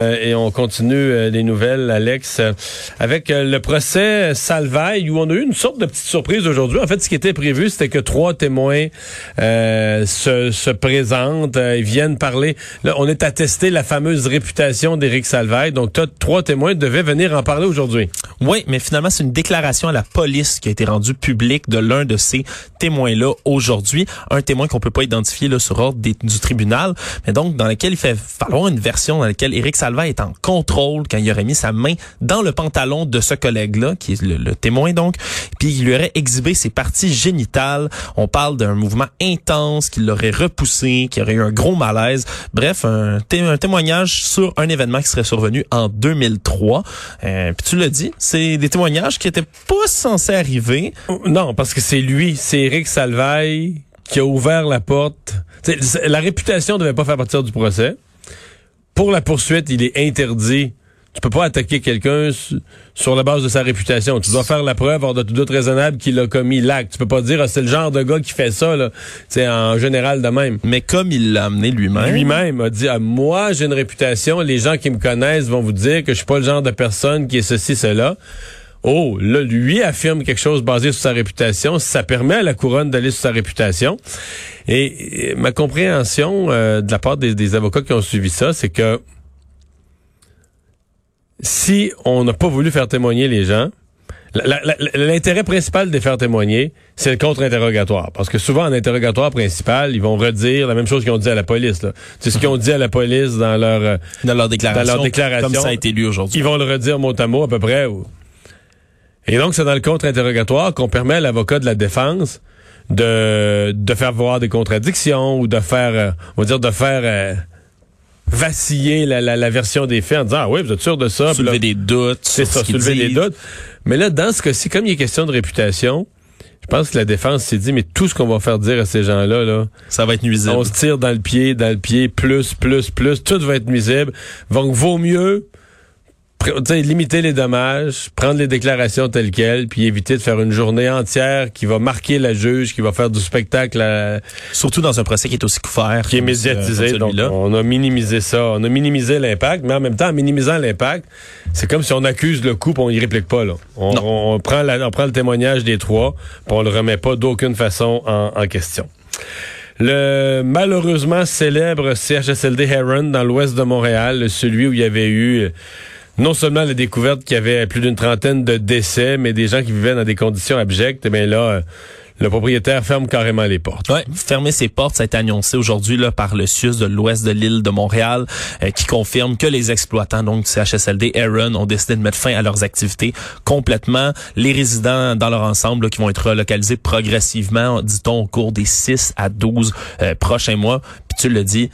Euh, et on continue euh, les nouvelles, Alex, euh, avec le procès Salvaille, où on a eu une sorte de petite surprise aujourd'hui. En fait, ce qui était prévu, c'était que trois témoins se, se, présentent, ils viennent parler. Là, on est attesté la fameuse réputation d'Éric Salvaille. Donc, trois témoins devaient venir en parler aujourd'hui. Oui, mais finalement, c'est une déclaration à la police qui a été rendue publique de l'un de ces témoins-là aujourd'hui. Un témoin qu'on peut pas identifier là, sur ordre du tribunal, mais donc dans lequel il fait falloir une version dans laquelle Éric Salvaille est en contrôle quand il aurait mis sa main dans le pantalon de ce collègue-là, qui est le, témoin donc, puis il lui aurait exhibé ses parties génitales. On parle d'un mouvement intense qui l'aurait repoussé, qui aurait eu un gros malaise. Bref, un, témoignage sur un événement qui serait survenu en 2003. Euh, puis tu l'as dit, c'est des témoignages qui étaient pas censés arriver. Non, parce que c'est lui, c'est Eric Salvaille qui a ouvert la porte. la réputation devait pas faire partir du procès pour la poursuite, il est interdit. Tu peux pas attaquer quelqu'un sur la base de sa réputation. Tu dois faire la preuve hors de tout doute raisonnable qu'il a commis l'acte. Tu peux pas dire ah, c'est le genre de gars qui fait ça là. C'est en général de même. Mais comme il l'a amené lui-même. Lui-même a dit ah, moi j'ai une réputation, les gens qui me connaissent vont vous dire que je suis pas le genre de personne qui est ceci cela. Oh, là, lui affirme quelque chose basé sur sa réputation. Ça permet à la couronne d'aller sur sa réputation. Et, ma compréhension euh, de la part des, avocats qui ont suivi ça, c'est que si on n'a pas voulu faire témoigner les gens, l'intérêt principal de faire témoigner, c'est le contre-interrogatoire. Parce que souvent, en interrogatoire principal, ils vont redire la même chose qu'ils ont dit à la police. C'est ce qu'ils ont dit à la police dans leur, euh, dans leur déclaration. Comme ça a été lu aujourd'hui. Ils vont le redire mot à mot à peu près. Et donc, c'est dans le contre-interrogatoire qu'on permet à l'avocat de la défense de, de faire voir des contradictions ou de faire, euh, on va dire, de faire euh, vaciller la, la, version des faits en disant, ah oui, vous êtes sûr de ça. Soulever des doutes. C'est ça, soulever des doutes. Mais là, dans ce cas-ci, comme il est question de réputation, je pense que la défense s'est dit, mais tout ce qu'on va faire dire à ces gens-là, là, ça va être nuisible. On se tire dans le pied, dans le pied, plus, plus, plus, tout va être nuisible. Donc, vaut mieux limiter les dommages, prendre les déclarations telles quelles, puis éviter de faire une journée entière qui va marquer la juge, qui va faire du spectacle. Surtout dans un procès qui est aussi couvert. Qui est médiatisé. Donc, on a minimisé ça. On a minimisé l'impact, mais en même temps, en minimisant l'impact, c'est comme si on accuse le coup, puis on y réplique pas. Là. On, prend on prend le témoignage des trois, puis on le remet pas d'aucune façon en, en question. Le malheureusement célèbre CHSLD Heron dans l'ouest de Montréal, celui où il y avait eu non seulement la découverte qu'il y avait plus d'une trentaine de décès, mais des gens qui vivaient dans des conditions abjectes, mais là, euh, le propriétaire ferme carrément les portes. Oui, fermer ses portes, ça a été annoncé aujourd'hui là par le CIUS de l'ouest de l'île de Montréal, euh, qui confirme que les exploitants donc du CHSLD Aaron ont décidé de mettre fin à leurs activités complètement. Les résidents dans leur ensemble qui vont être relocalisés progressivement, dit-on, au cours des 6 à 12 euh, prochains mois. Puis tu le dis,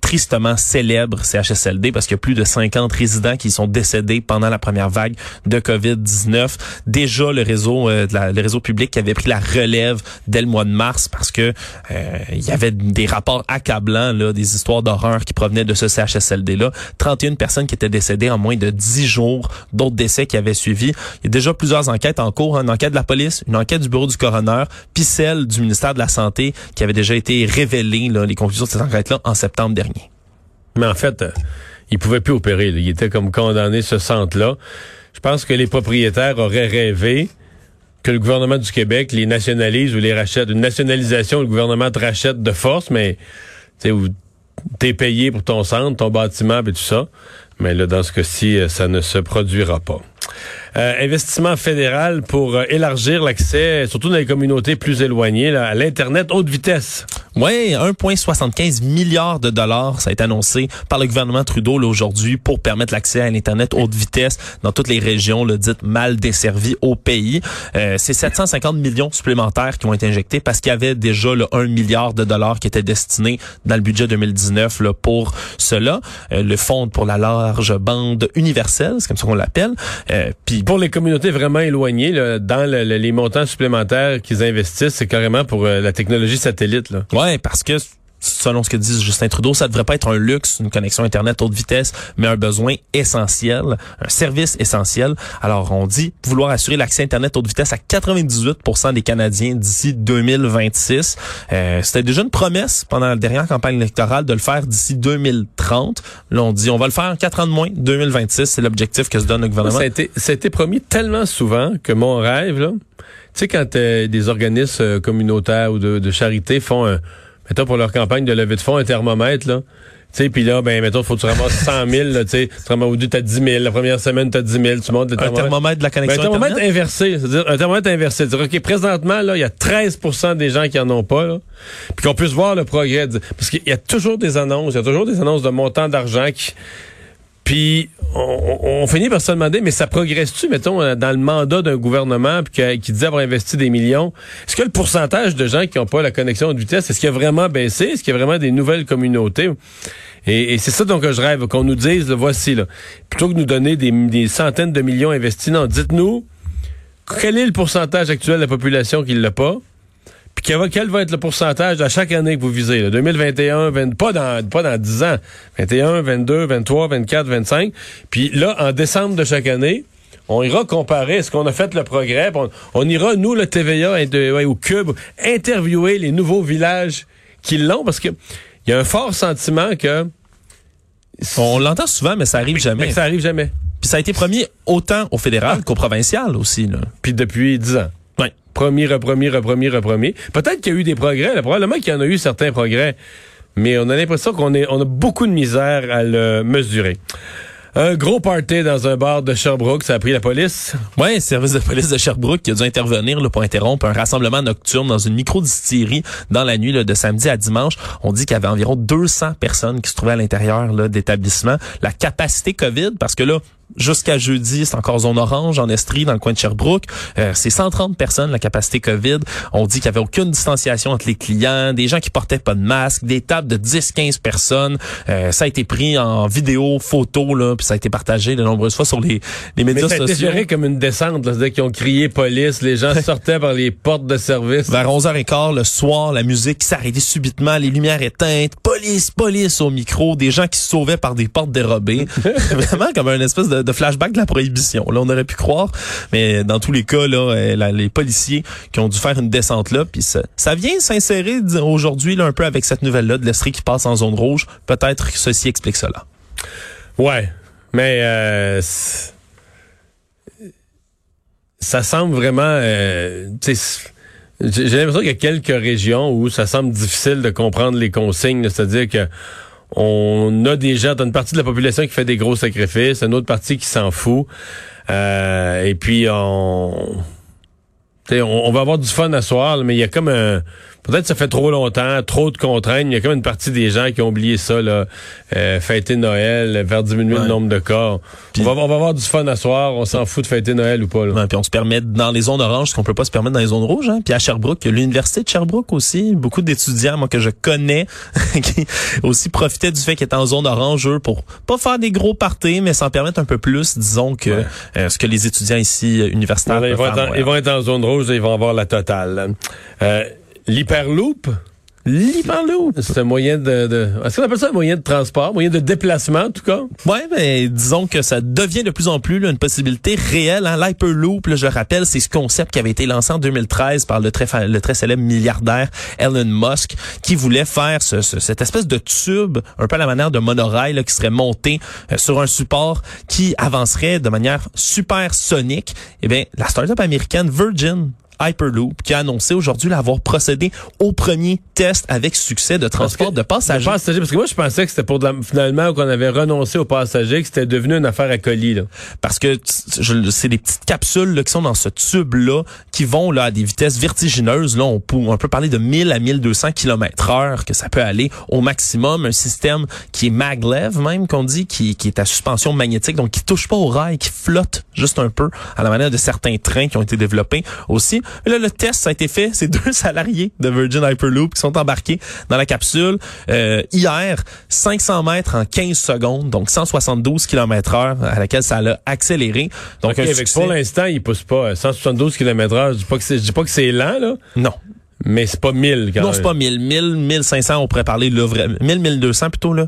tristement célèbre CHSLD parce qu'il y a plus de 50 résidents qui sont décédés pendant la première vague de COVID-19. Déjà le réseau euh, le réseau public qui avait pris la relève dès le mois de mars parce que euh, il y avait des rapports accablants là, des histoires d'horreur qui provenaient de ce CHSLD là, 31 personnes qui étaient décédées en moins de 10 jours, d'autres décès qui avaient suivi. Il y a déjà plusieurs enquêtes en cours, une enquête de la police, une enquête du bureau du coroner, puis celle du ministère de la Santé qui avait déjà été révélée là, les conclusions de cette enquête là en septembre dernier. Mais en fait, euh, il pouvait plus opérer. Il était comme condamné ce centre-là. Je pense que les propriétaires auraient rêvé que le gouvernement du Québec les nationalise ou les rachète. Une nationalisation, le gouvernement te rachète de force, mais tu t'es payé pour ton centre, ton bâtiment et tout ça. Mais là, dans ce cas-ci, euh, ça ne se produira pas. Euh, investissement fédéral pour euh, élargir l'accès, surtout dans les communautés plus éloignées, à l'Internet haute vitesse. Oui, 1,75 milliard de dollars, ça a été annoncé par le gouvernement Trudeau aujourd'hui pour permettre l'accès à l'Internet haute vitesse dans toutes les régions le dites mal desservies au pays. Euh, c'est 750 millions supplémentaires qui vont être injectés parce qu'il y avait déjà le 1 milliard de dollars qui était destiné dans le budget 2019 là, pour cela. Euh, le Fonds pour la large bande universelle, c'est comme ça qu'on l'appelle. Euh, puis pour les communautés vraiment éloignées, là, dans les montants supplémentaires qu'ils investissent, c'est carrément pour la technologie satellite. Là. Ouais, parce que selon ce que dit Justin Trudeau, ça devrait pas être un luxe, une connexion Internet haute vitesse, mais un besoin essentiel, un service essentiel. Alors, on dit vouloir assurer l'accès Internet haute vitesse à 98% des Canadiens d'ici 2026. Euh, C'était déjà une promesse pendant la dernière campagne électorale de le faire d'ici 2030. Là, on dit on va le faire en quatre ans de moins, 2026. C'est l'objectif que se donne le gouvernement. Ça a, été, ça a été promis tellement souvent que mon rêve, là, tu sais, quand euh, des organismes euh, communautaires ou de, de charité font un mettons, pour leur campagne de levée de fonds, un thermomètre, là. Tu sais, puis là, ben, mettons, faut que tu ramasses 100 000, tu sais. Tu ramasses, au t'as 10 000. La première semaine, t'as 10 000. Tu montes le thermomètre. Un thermomètre de la connexion ben, Un thermomètre inversé. C'est-à-dire, un thermomètre inversé. C'est-à-dire, OK, présentement, là, il y a 13% des gens qui en ont pas, là. Puis qu'on puisse voir le progrès. Parce qu'il y a toujours des annonces. Il y a toujours des annonces de montant d'argent qui, puis on, finit par se demander, mais ça progresse-tu, mettons, euh, dans le mandat d'un gouvernement qui, qui disait avoir investi des millions? Est-ce que le pourcentage de gens qui n'ont pas la connexion de vitesse, est-ce qu'il a vraiment baissé? Est-ce qu'il y a vraiment des nouvelles communautés? Et, c'est ça dont je rêve, qu'on nous dise, le voici, là. Plutôt que de nous donner des, des centaines de millions investis, non, dites-nous quel est le pourcentage actuel de la population qui ne l'a pas? Puis quel va être le pourcentage à chaque année que vous visez? Là? 2021, 20, pas, dans, pas dans 10 ans. 21, 22, 23, 24, 25. Puis là, en décembre de chaque année, on ira comparer ce qu'on a fait le progrès. On, ira, nous, le TVA de, au Cube, interviewer les nouveaux villages qui l'ont parce que il y a un fort sentiment que... On l'entend souvent, mais ça arrive jamais. Mais ça arrive jamais. Puis ça a été promis autant au fédéral ah. qu'au provincial aussi. Là. Puis depuis 10 ans promis, repromis, repromis, repromis. Peut-être qu'il y a eu des progrès, là, probablement qu'il y en a eu certains progrès, mais on a l'impression qu'on on a beaucoup de misère à le mesurer. Un gros party dans un bar de Sherbrooke, ça a pris la police. Oui, service de police de Sherbrooke qui a dû intervenir là, pour interrompre un rassemblement nocturne dans une micro-distillerie dans la nuit de samedi à dimanche. On dit qu'il y avait environ 200 personnes qui se trouvaient à l'intérieur d'établissement. La capacité COVID, parce que là, jusqu'à jeudi, c'est encore zone orange en Estrie, dans le coin de Sherbrooke. Euh, c'est 130 personnes, la capacité COVID. On dit qu'il n'y avait aucune distanciation entre les clients, des gens qui portaient pas de masque, des tables de 10-15 personnes. Euh, ça a été pris en vidéo, photo, là, puis ça a été partagé de nombreuses fois sur les, les médias Mais sociaux. géré comme une descente, c'est-à-dire qu'ils ont crié police, les gens sortaient par les portes de service. Vers 11h15 le soir, la musique s'arrêtait subitement, les lumières éteintes, police, police au micro, des gens qui se sauvaient par des portes dérobées. Vraiment comme un espèce de de, flashback de la prohibition. Là, on aurait pu croire, mais dans tous les cas, là, euh, les policiers qui ont dû faire une descente là, puis ça, ça vient s'insérer aujourd'hui un peu avec cette nouvelle-là de l'Estrie qui passe en zone rouge. Peut-être que ceci explique cela. Ouais, mais euh, ça semble vraiment... Euh, j'ai l'impression qu'il y a quelques régions où ça semble difficile de comprendre les consignes, c'est-à-dire que on a déjà une partie de la population qui fait des gros sacrifices, une autre partie qui s'en fout. Euh, et puis on, on, va avoir du fun à soir, mais il y a comme un Peut-être que ça fait trop longtemps, trop de contraintes. Il y a comme une partie des gens qui ont oublié ça, là. Euh, fêter Noël, faire diminuer le nombre de cas. on, va, on va avoir du fun à soir. On s'en fout de fêter Noël ou pas. Là. puis on se permet dans les zones oranges, ce qu'on peut pas se permettre dans les zones rouges. Hein. Puis à Sherbrooke, l'université de Sherbrooke aussi, beaucoup d'étudiants, moi que je connais, qui aussi profitaient du fait qu'ils étaient en zone orange, eux, pour pas faire des gros parties, mais s'en permettre un peu plus, disons que euh, ce que les étudiants ici euh, universitaires. ils, vont être, ils, vont être en zone rouge et ils vont avoir la totale. Euh, L'hyperloop? L'hyperloop? C'est un moyen de, de est-ce qu'on appelle ça un moyen de transport, moyen de déplacement en tout cas? Ouais, mais disons que ça devient de plus en plus là, une possibilité réelle. Hein? L'hyperloop, je rappelle, c'est ce concept qui avait été lancé en 2013 par le très le très célèbre milliardaire Elon Musk, qui voulait faire ce, cette espèce de tube, un peu à la manière de monorail, là, qui serait monté euh, sur un support qui avancerait de manière super sonique. Eh bien, la startup américaine Virgin Hyperloop qui a annoncé aujourd'hui l'avoir procédé au premier test avec succès de transport de passagers. parce que moi je pensais que c'était pour finalement qu'on avait renoncé aux passagers, que c'était devenu une affaire à colis là. Parce que c'est des petites capsules là, qui sont dans ce tube là qui vont là à des vitesses vertigineuses là on peut on peut parler de 1000 à 1200 km heure que ça peut aller au maximum un système qui est maglev même qu'on dit qui, qui est à suspension magnétique donc qui touche pas au rail qui flotte juste un peu à la manière de certains trains qui ont été développés aussi mais là, le test, ça a été fait. C'est deux salariés de Virgin Hyperloop qui sont embarqués dans la capsule euh, hier, 500 mètres en 15 secondes, donc 172 km heure à laquelle ça a accéléré. Donc, pour l'instant, il pousse pas 172 km heure. Je dis pas que c'est, dis pas que c'est lent, là. Non. Mais c'est pas 1000 quand Non, c'est pas 1000. 1000, 1500, on pourrait parler là, 1000, 1200 plutôt là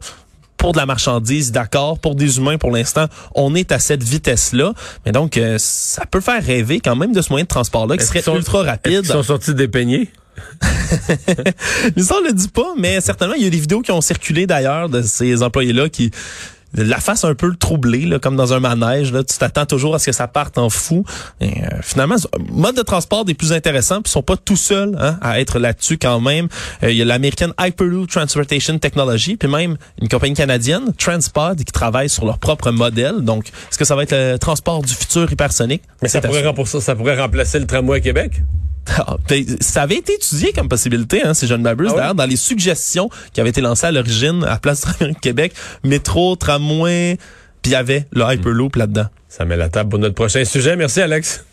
pour de la marchandise, d'accord. Pour des humains, pour l'instant, on est à cette vitesse-là. Mais donc, euh, ça peut faire rêver quand même de ce moyen de transport-là qui serait ultra rapide. Ils sont sortis des peignets? L'histoire ne le dit pas, mais certainement, il y a des vidéos qui ont circulé d'ailleurs de ces employés-là qui la face un peu troublée, là, comme dans un manège. Là, tu t'attends toujours à ce que ça parte en fou. Et, euh, finalement, mode de transport des plus intéressants, puis ils sont pas tout seuls hein, à être là-dessus quand même. Euh, il y a l'américaine Hyperloop Transportation Technology, puis même une compagnie canadienne, Transpod, qui travaille sur leur propre modèle. Donc, est-ce que ça va être le transport du futur hypersonique? Mais ça pourrait, ça pourrait remplacer le tramway à Québec? Ah, ben, ça avait été étudié comme possibilité, hein, c'est John Mabus, ah dans les suggestions qui avaient été lancées à l'origine à Place du Québec, métro, tramway, puis il y avait le Hyperloop là-dedans. Ça met la table pour notre prochain sujet. Merci, Alex.